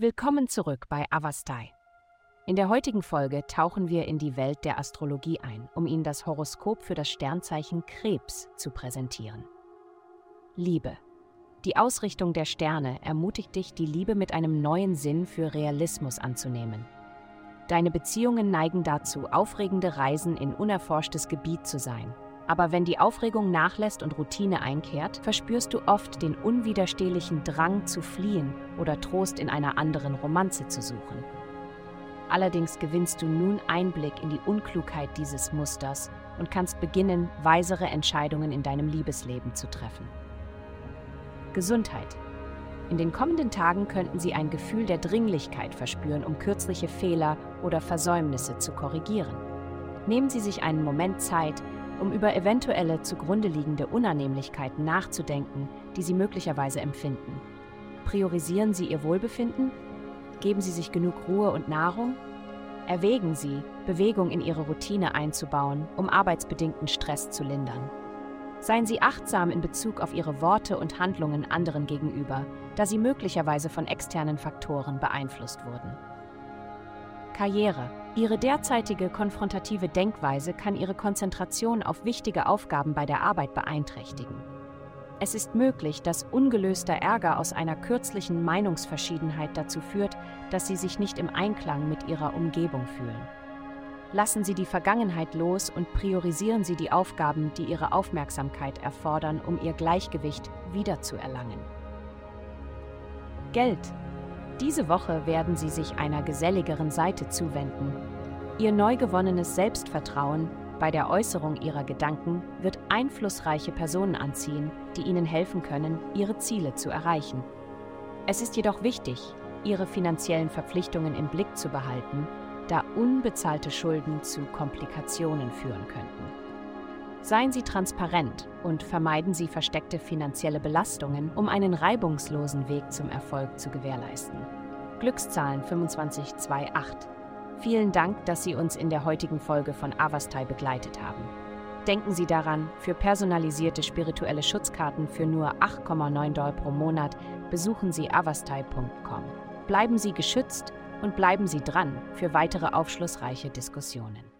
Willkommen zurück bei Avastai. In der heutigen Folge tauchen wir in die Welt der Astrologie ein, um Ihnen das Horoskop für das Sternzeichen Krebs zu präsentieren. Liebe. Die Ausrichtung der Sterne ermutigt dich, die Liebe mit einem neuen Sinn für Realismus anzunehmen. Deine Beziehungen neigen dazu, aufregende Reisen in unerforschtes Gebiet zu sein aber wenn die Aufregung nachlässt und Routine einkehrt, verspürst du oft den unwiderstehlichen Drang zu fliehen oder Trost in einer anderen Romanze zu suchen. Allerdings gewinnst du nun Einblick in die Unklugheit dieses Musters und kannst beginnen, weisere Entscheidungen in deinem Liebesleben zu treffen. Gesundheit. In den kommenden Tagen könnten Sie ein Gefühl der Dringlichkeit verspüren, um kürzliche Fehler oder Versäumnisse zu korrigieren. Nehmen Sie sich einen Moment Zeit, um über eventuelle zugrunde liegende Unannehmlichkeiten nachzudenken, die Sie möglicherweise empfinden. Priorisieren Sie Ihr Wohlbefinden? Geben Sie sich genug Ruhe und Nahrung? Erwägen Sie, Bewegung in Ihre Routine einzubauen, um arbeitsbedingten Stress zu lindern. Seien Sie achtsam in Bezug auf Ihre Worte und Handlungen anderen gegenüber, da sie möglicherweise von externen Faktoren beeinflusst wurden. Karriere. Ihre derzeitige konfrontative Denkweise kann Ihre Konzentration auf wichtige Aufgaben bei der Arbeit beeinträchtigen. Es ist möglich, dass ungelöster Ärger aus einer kürzlichen Meinungsverschiedenheit dazu führt, dass Sie sich nicht im Einklang mit Ihrer Umgebung fühlen. Lassen Sie die Vergangenheit los und priorisieren Sie die Aufgaben, die Ihre Aufmerksamkeit erfordern, um Ihr Gleichgewicht wiederzuerlangen. Geld diese Woche werden sie sich einer geselligeren Seite zuwenden. Ihr neu gewonnenes Selbstvertrauen bei der Äußerung ihrer Gedanken wird einflussreiche Personen anziehen, die ihnen helfen können, ihre Ziele zu erreichen. Es ist jedoch wichtig, ihre finanziellen Verpflichtungen im Blick zu behalten, da unbezahlte Schulden zu Komplikationen führen könnten. Seien Sie transparent und vermeiden Sie versteckte finanzielle Belastungen, um einen reibungslosen Weg zum Erfolg zu gewährleisten. Glückszahlen 2528. Vielen Dank, dass Sie uns in der heutigen Folge von Avastai begleitet haben. Denken Sie daran, für personalisierte spirituelle Schutzkarten für nur 8,9 Dollar pro Monat besuchen Sie avastai.com. Bleiben Sie geschützt und bleiben Sie dran für weitere aufschlussreiche Diskussionen.